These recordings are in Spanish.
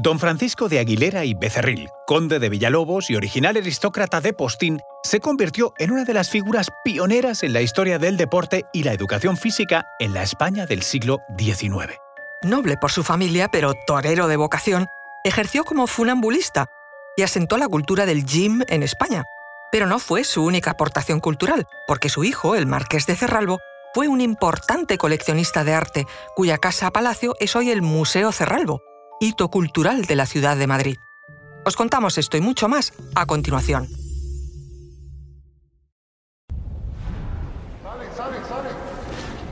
Don Francisco de Aguilera y Becerril, conde de Villalobos y original aristócrata de Postín, se convirtió en una de las figuras pioneras en la historia del deporte y la educación física en la España del siglo XIX. Noble por su familia, pero torero de vocación, ejerció como funambulista y asentó la cultura del gym en España. Pero no fue su única aportación cultural, porque su hijo, el marqués de Cerralbo, fue un importante coleccionista de arte, cuya casa palacio es hoy el Museo Cerralbo, hito cultural de la ciudad de Madrid. Os contamos esto y mucho más a continuación.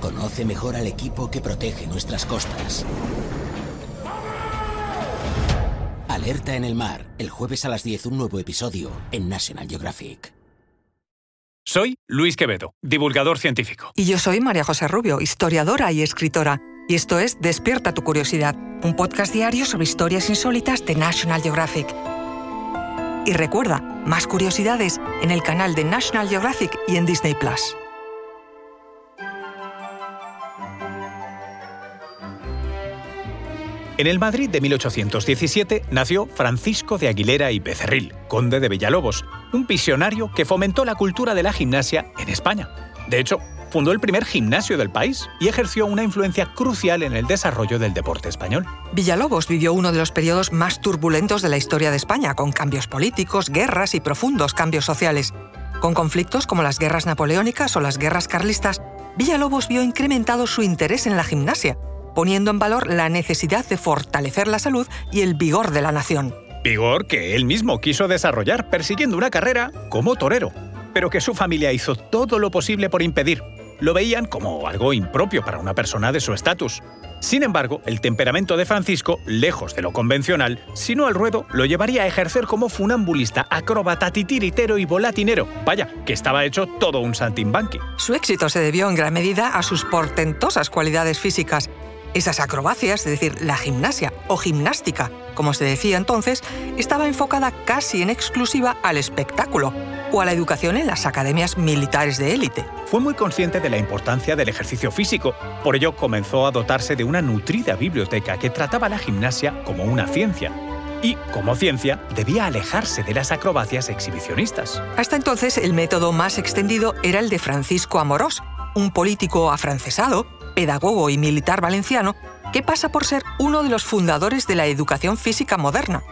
Conoce mejor al equipo que protege nuestras costas. Alerta en el mar, el jueves a las 10 un nuevo episodio en National Geographic. Soy Luis Quevedo, divulgador científico. Y yo soy María José Rubio, historiadora y escritora. Y esto es Despierta tu curiosidad, un podcast diario sobre historias insólitas de National Geographic. Y recuerda, más curiosidades en el canal de National Geographic y en Disney Plus. En el Madrid de 1817 nació Francisco de Aguilera y Becerril, conde de Villalobos, un visionario que fomentó la cultura de la gimnasia en España. De hecho, fundó el primer gimnasio del país y ejerció una influencia crucial en el desarrollo del deporte español. Villalobos vivió uno de los periodos más turbulentos de la historia de España, con cambios políticos, guerras y profundos cambios sociales. Con conflictos como las guerras napoleónicas o las guerras carlistas, Villalobos vio incrementado su interés en la gimnasia poniendo en valor la necesidad de fortalecer la salud y el vigor de la nación. Vigor que él mismo quiso desarrollar persiguiendo una carrera como torero, pero que su familia hizo todo lo posible por impedir. Lo veían como algo impropio para una persona de su estatus. Sin embargo, el temperamento de Francisco, lejos de lo convencional, sino al ruedo, lo llevaría a ejercer como funambulista, acróbata, titiritero y volatinero. Vaya, que estaba hecho todo un saltimbanqui. Su éxito se debió en gran medida a sus portentosas cualidades físicas, esas acrobacias, es decir, la gimnasia o gimnástica, como se decía entonces, estaba enfocada casi en exclusiva al espectáculo o a la educación en las academias militares de élite. Fue muy consciente de la importancia del ejercicio físico, por ello comenzó a dotarse de una nutrida biblioteca que trataba la gimnasia como una ciencia, y, como ciencia, debía alejarse de las acrobacias exhibicionistas. Hasta entonces, el método más extendido era el de Francisco Amorós, un político afrancesado pedagogo y militar valenciano que pasa por ser uno de los fundadores de la educación física moderna.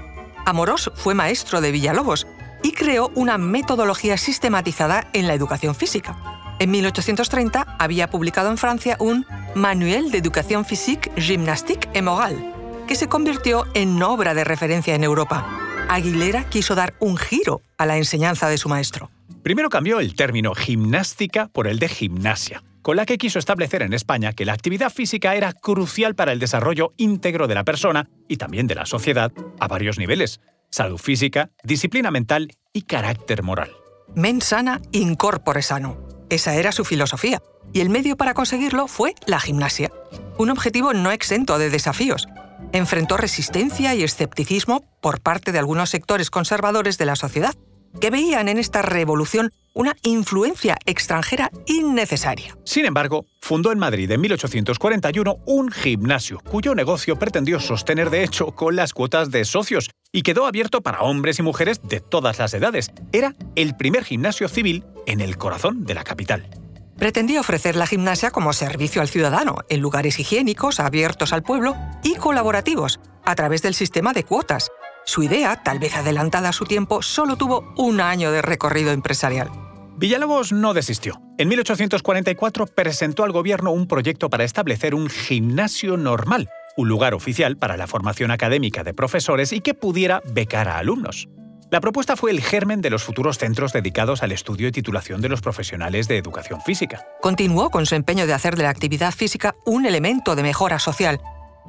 Amorós fue maestro de Villalobos y creó una metodología sistematizada en la educación física. En 1830 había publicado en Francia un Manuel de Educación Physique, Gymnastique et Morale, que se convirtió en obra de referencia en Europa. Aguilera quiso dar un giro a la enseñanza de su maestro. Primero cambió el término gimnástica por el de gimnasia con la que quiso establecer en España que la actividad física era crucial para el desarrollo íntegro de la persona y también de la sociedad a varios niveles, salud física, disciplina mental y carácter moral. Men sana, incorpore sano. Esa era su filosofía, y el medio para conseguirlo fue la gimnasia, un objetivo no exento de desafíos. Enfrentó resistencia y escepticismo por parte de algunos sectores conservadores de la sociedad, que veían en esta revolución una influencia extranjera innecesaria. Sin embargo, fundó en Madrid en 1841 un gimnasio, cuyo negocio pretendió sostener de hecho con las cuotas de socios y quedó abierto para hombres y mujeres de todas las edades. Era el primer gimnasio civil en el corazón de la capital. Pretendía ofrecer la gimnasia como servicio al ciudadano, en lugares higiénicos, abiertos al pueblo y colaborativos, a través del sistema de cuotas, su idea, tal vez adelantada a su tiempo, solo tuvo un año de recorrido empresarial. Villalobos no desistió. En 1844 presentó al gobierno un proyecto para establecer un gimnasio normal, un lugar oficial para la formación académica de profesores y que pudiera becar a alumnos. La propuesta fue el germen de los futuros centros dedicados al estudio y titulación de los profesionales de educación física. Continuó con su empeño de hacer de la actividad física un elemento de mejora social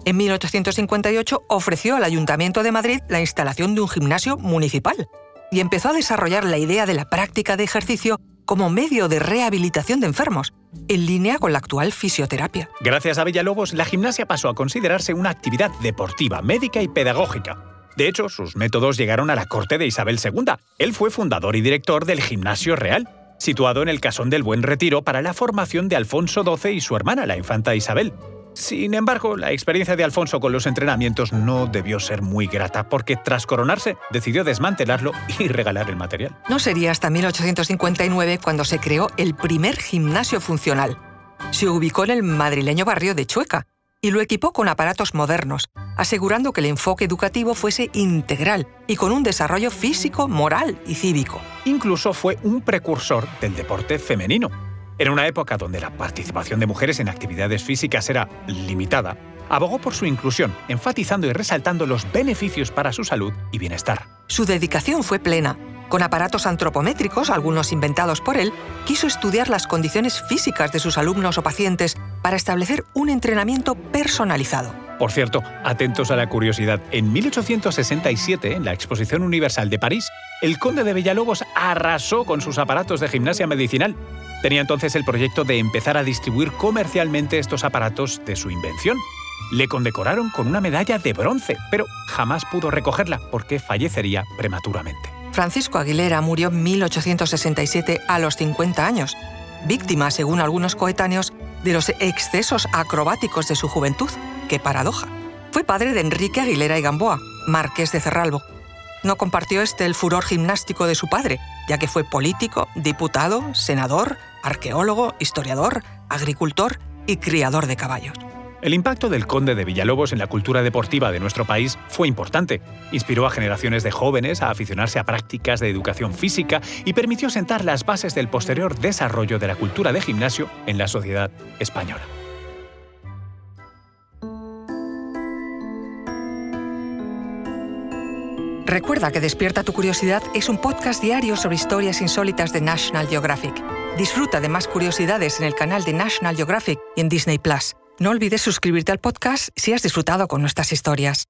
en 1858 ofreció al Ayuntamiento de Madrid la instalación de un gimnasio municipal y empezó a desarrollar la idea de la práctica de ejercicio como medio de rehabilitación de enfermos, en línea con la actual fisioterapia. Gracias a Villalobos, la gimnasia pasó a considerarse una actividad deportiva, médica y pedagógica. De hecho, sus métodos llegaron a la corte de Isabel II. Él fue fundador y director del Gimnasio Real, situado en el Casón del Buen Retiro para la formación de Alfonso XII y su hermana, la infanta Isabel. Sin embargo, la experiencia de Alfonso con los entrenamientos no debió ser muy grata, porque tras coronarse decidió desmantelarlo y regalar el material. No sería hasta 1859 cuando se creó el primer gimnasio funcional. Se ubicó en el madrileño barrio de Chueca y lo equipó con aparatos modernos, asegurando que el enfoque educativo fuese integral y con un desarrollo físico, moral y cívico. Incluso fue un precursor del deporte femenino. En una época donde la participación de mujeres en actividades físicas era limitada, abogó por su inclusión, enfatizando y resaltando los beneficios para su salud y bienestar. Su dedicación fue plena. Con aparatos antropométricos, algunos inventados por él, quiso estudiar las condiciones físicas de sus alumnos o pacientes para establecer un entrenamiento personalizado. Por cierto, atentos a la curiosidad, en 1867, en la Exposición Universal de París, el conde de Villalobos arrasó con sus aparatos de gimnasia medicinal. Tenía entonces el proyecto de empezar a distribuir comercialmente estos aparatos de su invención. Le condecoraron con una medalla de bronce, pero jamás pudo recogerla porque fallecería prematuramente. Francisco Aguilera murió en 1867 a los 50 años, víctima, según algunos coetáneos, de los excesos acrobáticos de su juventud. ¡Qué paradoja! Fue padre de Enrique Aguilera y Gamboa, marqués de Cerralbo. No compartió este el furor gimnástico de su padre, ya que fue político, diputado, senador, arqueólogo, historiador, agricultor y criador de caballos. El impacto del conde de Villalobos en la cultura deportiva de nuestro país fue importante. Inspiró a generaciones de jóvenes a aficionarse a prácticas de educación física y permitió sentar las bases del posterior desarrollo de la cultura de gimnasio en la sociedad española. Recuerda que Despierta tu Curiosidad es un podcast diario sobre historias insólitas de National Geographic. Disfruta de más curiosidades en el canal de National Geographic y en Disney Plus. No olvides suscribirte al podcast si has disfrutado con nuestras historias.